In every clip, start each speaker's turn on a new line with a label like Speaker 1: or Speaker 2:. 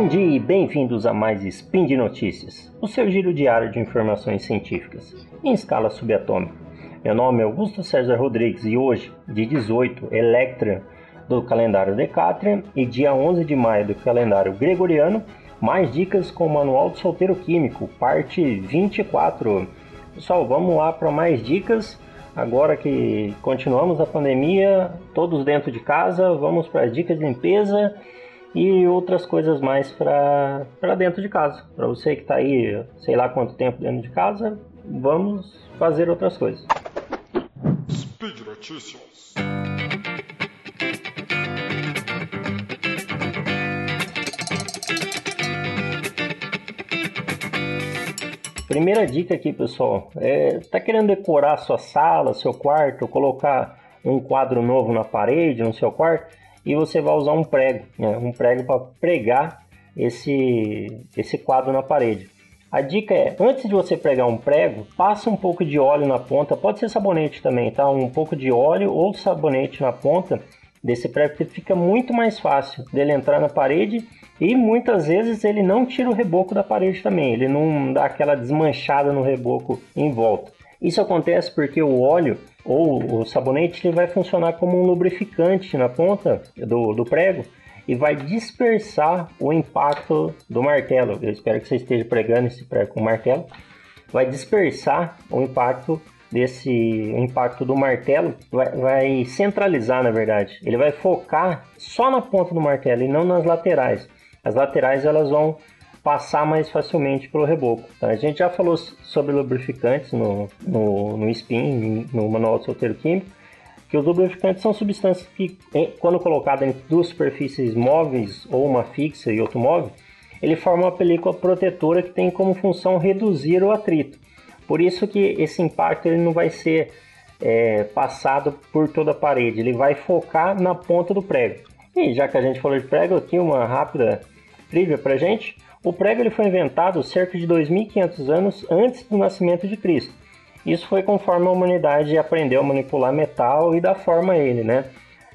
Speaker 1: Bom dia e bem-vindos a mais Spin de Notícias, o seu giro diário de informações científicas, em escala subatômica. Meu nome é Augusto César Rodrigues e hoje, dia 18, Electra do calendário Decátria e dia 11 de maio do calendário Gregoriano, mais dicas com o Manual do Solteiro Químico, parte 24. Pessoal, vamos lá para mais dicas. Agora que continuamos a pandemia, todos dentro de casa, vamos para as dicas de limpeza e outras coisas mais para dentro de casa. Para você que está aí, sei lá quanto tempo dentro de casa, vamos fazer outras coisas. Speed Notícias. Primeira dica aqui, pessoal, é tá querendo decorar sua sala, seu quarto, colocar um quadro novo na parede, no seu quarto, e você vai usar um prego, né? um prego para pregar esse esse quadro na parede. A dica é, antes de você pregar um prego, passa um pouco de óleo na ponta, pode ser sabonete também, tá? Um pouco de óleo ou sabonete na ponta desse prego, porque fica muito mais fácil dele entrar na parede e muitas vezes ele não tira o reboco da parede também, ele não dá aquela desmanchada no reboco em volta. Isso acontece porque o óleo ou o sabonete ele vai funcionar como um lubrificante na ponta do, do prego e vai dispersar o impacto do martelo. Eu espero que você esteja pregando esse prego com martelo. Vai dispersar o impacto desse impacto do martelo, vai, vai centralizar na verdade. Ele vai focar só na ponta do martelo e não nas laterais. As laterais elas vão passar mais facilmente pelo reboco. A gente já falou sobre lubrificantes no, no, no SPIN, no Manual de Solteiro Químico, que os lubrificantes são substâncias que, quando colocadas em duas superfícies móveis ou uma fixa e outro móvel, ele forma uma película protetora que tem como função reduzir o atrito. Por isso que esse impacto ele não vai ser é, passado por toda a parede, ele vai focar na ponta do prego. E já que a gente falou de prego, aqui uma rápida trivia para gente. O prego ele foi inventado cerca de 2.500 anos antes do nascimento de Cristo. Isso foi conforme a humanidade aprendeu a manipular metal e dar forma a ele, né?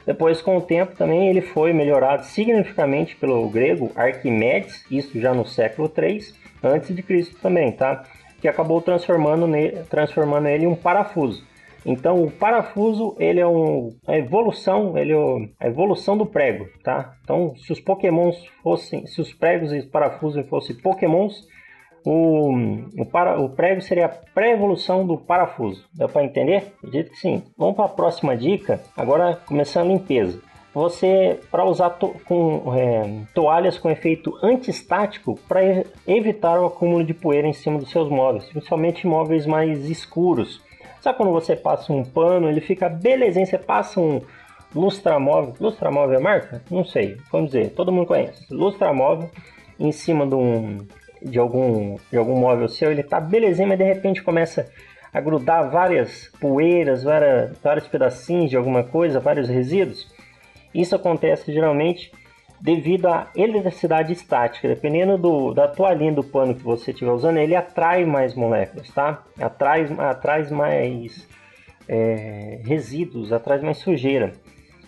Speaker 1: Depois, com o tempo, também ele foi melhorado significativamente pelo grego Arquimedes, isso já no século 3 antes de Cristo também, tá? Que acabou transformando, nele, transformando ele em um parafuso. Então o parafuso ele é um, a evolução, ele é a evolução do prego, tá? Então se os Pokémons fossem, se os pregos e parafusos fossem Pokémons, o, o, para, o prego seria a pré-evolução do parafuso. Dá para entender? Acredito que sim. Vamos para a próxima dica. Agora começando a limpeza. Você para usar to, com é, toalhas com efeito antistático para evitar o acúmulo de poeira em cima dos seus móveis, principalmente móveis mais escuros Sabe quando você passa um pano, ele fica belezinho, você passa um lustramóvel, lustramóvel é marca? Não sei, vamos dizer, todo mundo conhece. Lustramóvel em cima de um de algum de algum móvel seu, ele tá belezinho, mas de repente começa a grudar várias poeiras, várias, vários pedacinhos de alguma coisa, vários resíduos. Isso acontece geralmente devido à eletricidade estática. Dependendo do, da toalhinha do pano que você estiver usando, ele atrai mais moléculas, tá? Atrai, atrai mais é, resíduos, atrai mais sujeira.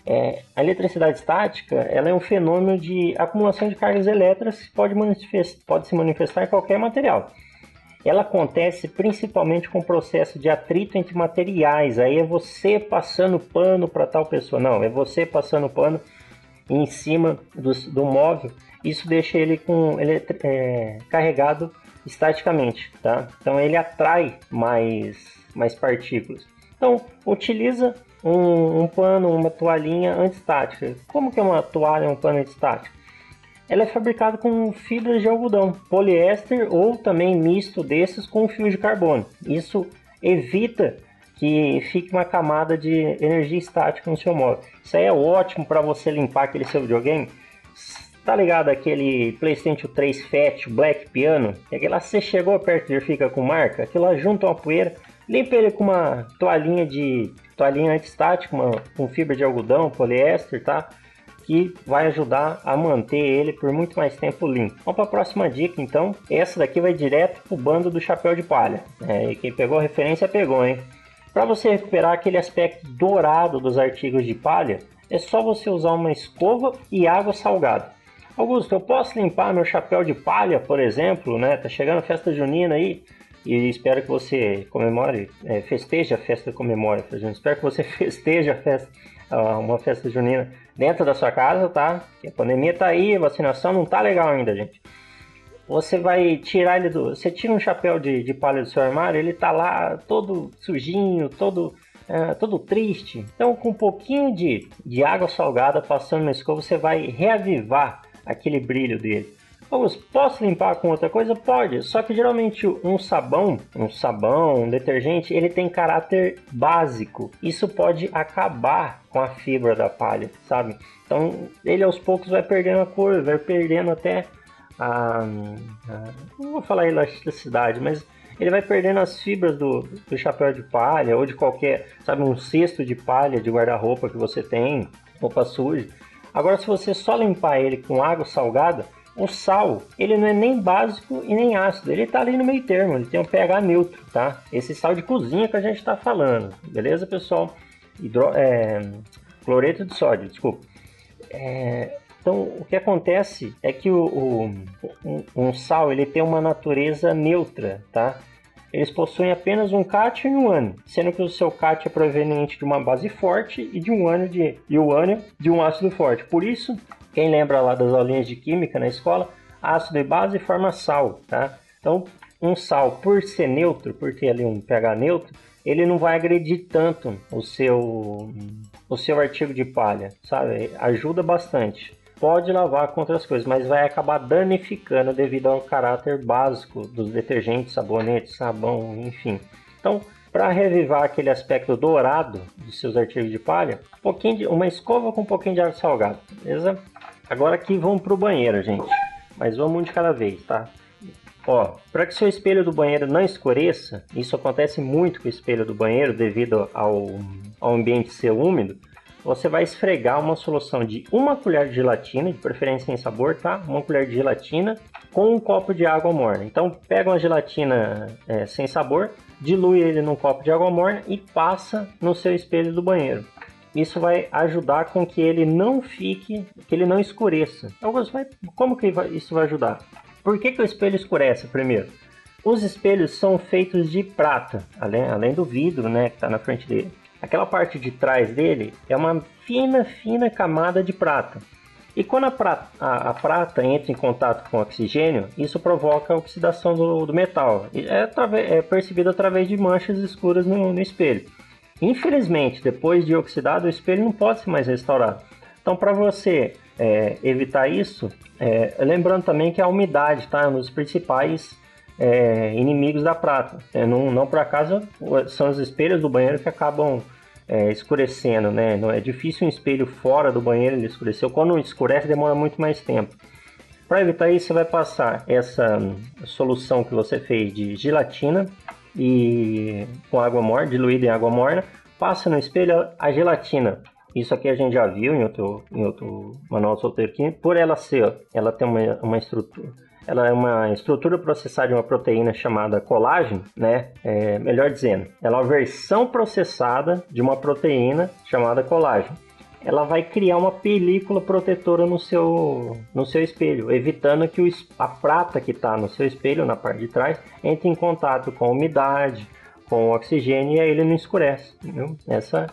Speaker 1: É, a eletricidade estática ela é um fenômeno de acumulação de cargas elétricas que pode, pode se manifestar em qualquer material. Ela acontece principalmente com o processo de atrito entre materiais. Aí é você passando pano para tal pessoa. Não, é você passando pano em cima do, do móvel, isso deixa ele com ele é, carregado estaticamente, tá? Então ele atrai mais mais partículas. Então utiliza um, um pano, uma toalhinha antistática. Como que é uma toalha, um pano antistático? Ela é fabricada com fibras de algodão, poliéster ou também misto desses com fio de carbono. Isso evita que fique uma camada de energia estática no seu móvel. Isso aí é ótimo para você limpar aquele seu videogame. Tá ligado aquele PlayStation 3 Fat Black Piano? Aquele lá você chegou perto e fica com marca, aquilo lá junta uma poeira, limpa ele com uma toalhinha de toalhinha antistática, uma, com fibra de algodão, poliéster, tá? que vai ajudar a manter ele por muito mais tempo limpo. Vamos para a próxima dica, então. Essa daqui vai direto para o bando do chapéu de palha. É, quem pegou a referência pegou, hein? Para você recuperar aquele aspecto dourado dos artigos de palha, é só você usar uma escova e água salgada. Augusto, eu posso limpar meu chapéu de palha, por exemplo, né? Tá chegando a festa junina aí e espero que você comemore, é, festeje a festa comemore, espero que você festeje a festa, uma festa junina dentro da sua casa, tá? a pandemia tá aí, a vacinação não tá legal ainda, gente. Você vai tirar ele do. Você tira um chapéu de, de palha do seu armário, ele tá lá todo sujinho, todo, é, todo triste. Então, com um pouquinho de, de água salgada passando na escova, você vai reavivar aquele brilho dele. Vamos, posso limpar com outra coisa? Pode, só que geralmente um sabão, um sabão, um detergente, ele tem caráter básico. Isso pode acabar com a fibra da palha, sabe? Então ele aos poucos vai perdendo a cor, vai perdendo até a, a não vou falar elasticidade, mas ele vai perdendo as fibras do, do chapéu de palha ou de qualquer, sabe, um cesto de palha de guarda-roupa que você tem, roupa suja. Agora, se você só limpar ele com água salgada, o sal, ele não é nem básico e nem ácido, ele está ali no meio termo, ele tem um pH neutro, tá? Esse sal de cozinha que a gente está falando, beleza, pessoal? Hidro, é, cloreto de sódio, desculpa. É, então, o que acontece é que o, o um, um, sal ele tem uma natureza neutra, tá? Eles possuem apenas um cátion e um ânion, sendo que o seu cátion é proveniente de uma base forte e de um ânion de, e o ânion de um ácido forte. Por isso, quem lembra lá das aulinhas de química na escola, ácido e base forma sal, tá? Então, um sal, por ser neutro, por ter ali um pH neutro, ele não vai agredir tanto o seu, o seu artigo de palha, sabe? Ajuda bastante pode lavar com outras coisas, mas vai acabar danificando devido ao caráter básico dos detergentes, sabonete, sabão, enfim. Então, para revivar aquele aspecto dourado dos seus artigos de palha, um pouquinho de, uma escova com um pouquinho de água salgada, beleza? Agora aqui vamos para o banheiro, gente. Mas vamos um de cada vez, tá? Ó, para que seu espelho do banheiro não escureça, isso acontece muito com o espelho do banheiro devido ao, ao ambiente ser úmido, você vai esfregar uma solução de uma colher de gelatina, de preferência sem sabor, tá? Uma colher de gelatina com um copo de água morna. Então, pega uma gelatina é, sem sabor, dilui ele num copo de água morna e passa no seu espelho do banheiro. Isso vai ajudar com que ele não fique, que ele não escureça. Então, vai, como que isso vai ajudar? Por que, que o espelho escurece primeiro? Os espelhos são feitos de prata, além, além do vidro né, que está na frente dele. Aquela parte de trás dele é uma fina, fina camada de prata. E quando a prata, a, a prata entra em contato com o oxigênio, isso provoca a oxidação do, do metal. É, é, percebido através de manchas escuras no, no espelho. Infelizmente, depois de oxidado, o espelho não pode ser mais restaurado. Então, para você é, evitar isso, é, lembrando também que a umidade tá, é um dos principais é, inimigos da prata. É, não, não por acaso são os espelhos do banheiro que acabam é, escurecendo, né? Não é difícil um espelho fora do banheiro ele escurecer. Quando escurece demora muito mais tempo. Para evitar isso, você vai passar essa solução que você fez de gelatina e com água morna, diluída em água morna, passa no espelho a gelatina. Isso aqui a gente já viu em outro, em outro manual solteiro aqui. Por ela ser, ela tem uma, uma estrutura ela é uma estrutura processada de uma proteína chamada colágeno, né? É, melhor dizendo, ela é uma versão processada de uma proteína chamada colágeno. Ela vai criar uma película protetora no seu, no seu espelho, evitando que o, a prata que está no seu espelho, na parte de trás, entre em contato com a umidade, com o oxigênio e aí ele não escurece. Entendeu? Essa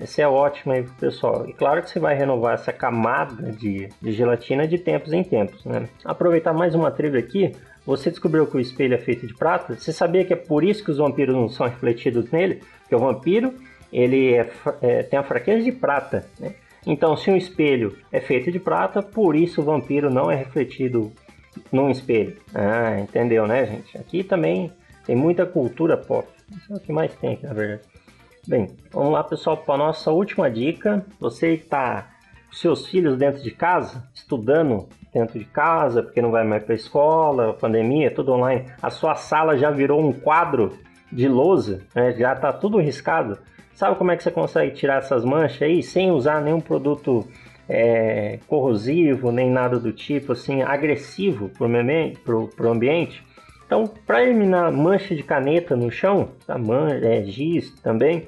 Speaker 1: essa é ótima aí pessoal. E claro que você vai renovar essa camada de, de gelatina de tempos em tempos, né? Aproveitar mais uma trivia aqui. Você descobriu que o espelho é feito de prata? Você sabia que é por isso que os vampiros não são refletidos nele? Que o vampiro ele é, é, tem a fraqueza de prata, né? Então, se um espelho é feito de prata, por isso o vampiro não é refletido num espelho. Ah, entendeu, né, gente? Aqui também tem muita cultura pop. Isso é o que mais tem aqui, na verdade. Bem, vamos lá pessoal para a nossa última dica. Você está com seus filhos dentro de casa, estudando dentro de casa, porque não vai mais para a escola, pandemia, tudo online. A sua sala já virou um quadro de lousa, né? já está tudo riscado. Sabe como é que você consegue tirar essas manchas aí sem usar nenhum produto é, corrosivo, nem nada do tipo assim, agressivo para o ambiente? Então, para eliminar mancha de caneta no chão, tá? É, giz também,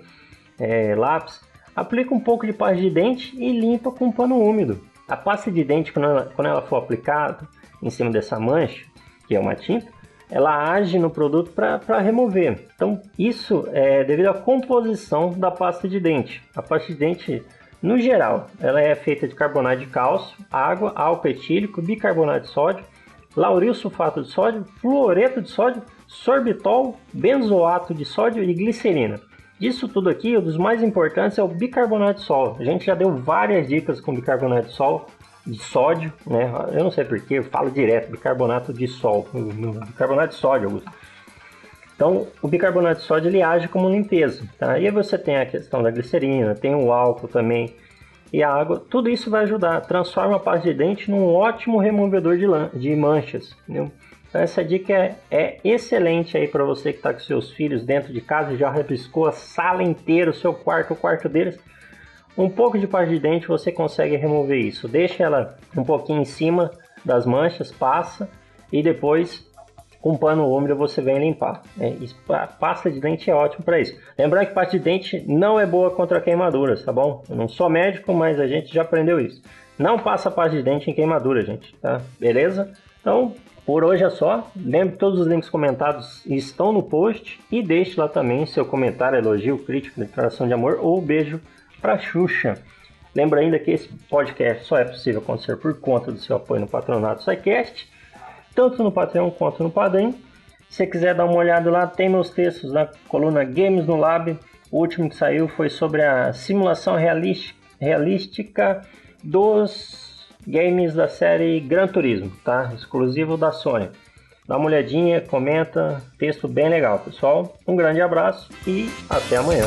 Speaker 1: é, lápis, aplica um pouco de pasta de dente e limpa com um pano úmido. A pasta de dente, quando ela, quando ela for aplicada em cima dessa mancha, que é uma tinta, ela age no produto para remover. Então, isso é devido à composição da pasta de dente. A pasta de dente, no geral, ela é feita de carbonato de cálcio, água, álcool etílico, bicarbonato de sódio, lauril sulfato de sódio, fluoreto de sódio, sorbitol, benzoato de sódio e glicerina. Disso tudo aqui, um dos mais importantes é o bicarbonato de sódio. A gente já deu várias dicas com bicarbonato de sódio, de sódio, né? Eu não sei porquê, eu falo direto, bicarbonato de sol, bicarbonato de sódio, Augusto. Então, o bicarbonato de sódio ele age como limpeza, tá? E aí você tem a questão da glicerina, tem o álcool também e a água, tudo isso vai ajudar, transforma a pasta de dente num ótimo removedor de, de manchas, entendeu? Então essa dica é, é excelente aí para você que está com seus filhos dentro de casa e já rebiscou a sala inteira, o seu quarto, o quarto deles. Um pouco de pasta de dente você consegue remover isso. Deixa ela um pouquinho em cima das manchas, passa e depois com pano úmido você vem limpar. É, a pasta de dente é ótimo para isso. Lembrando que pasta de dente não é boa contra queimaduras, tá bom? Eu não sou médico, mas a gente já aprendeu isso. Não passa pasta de dente em queimadura, gente, tá? Beleza? Então, por hoje é só. Lembre que todos os links comentados estão no post e deixe lá também seu comentário, elogio, crítica, declaração de amor ou beijo para Xuxa. Lembra ainda que esse podcast só é possível acontecer por conta do seu apoio no patronato SciCast, tanto no Patreon quanto no Padrim. Se você quiser dar uma olhada lá, tem meus textos na coluna Games no Lab. O último que saiu foi sobre a simulação realística dos games da série Gran Turismo, tá? Exclusivo da Sony. Dá uma olhadinha, comenta, texto bem legal, pessoal. Um grande abraço e até amanhã.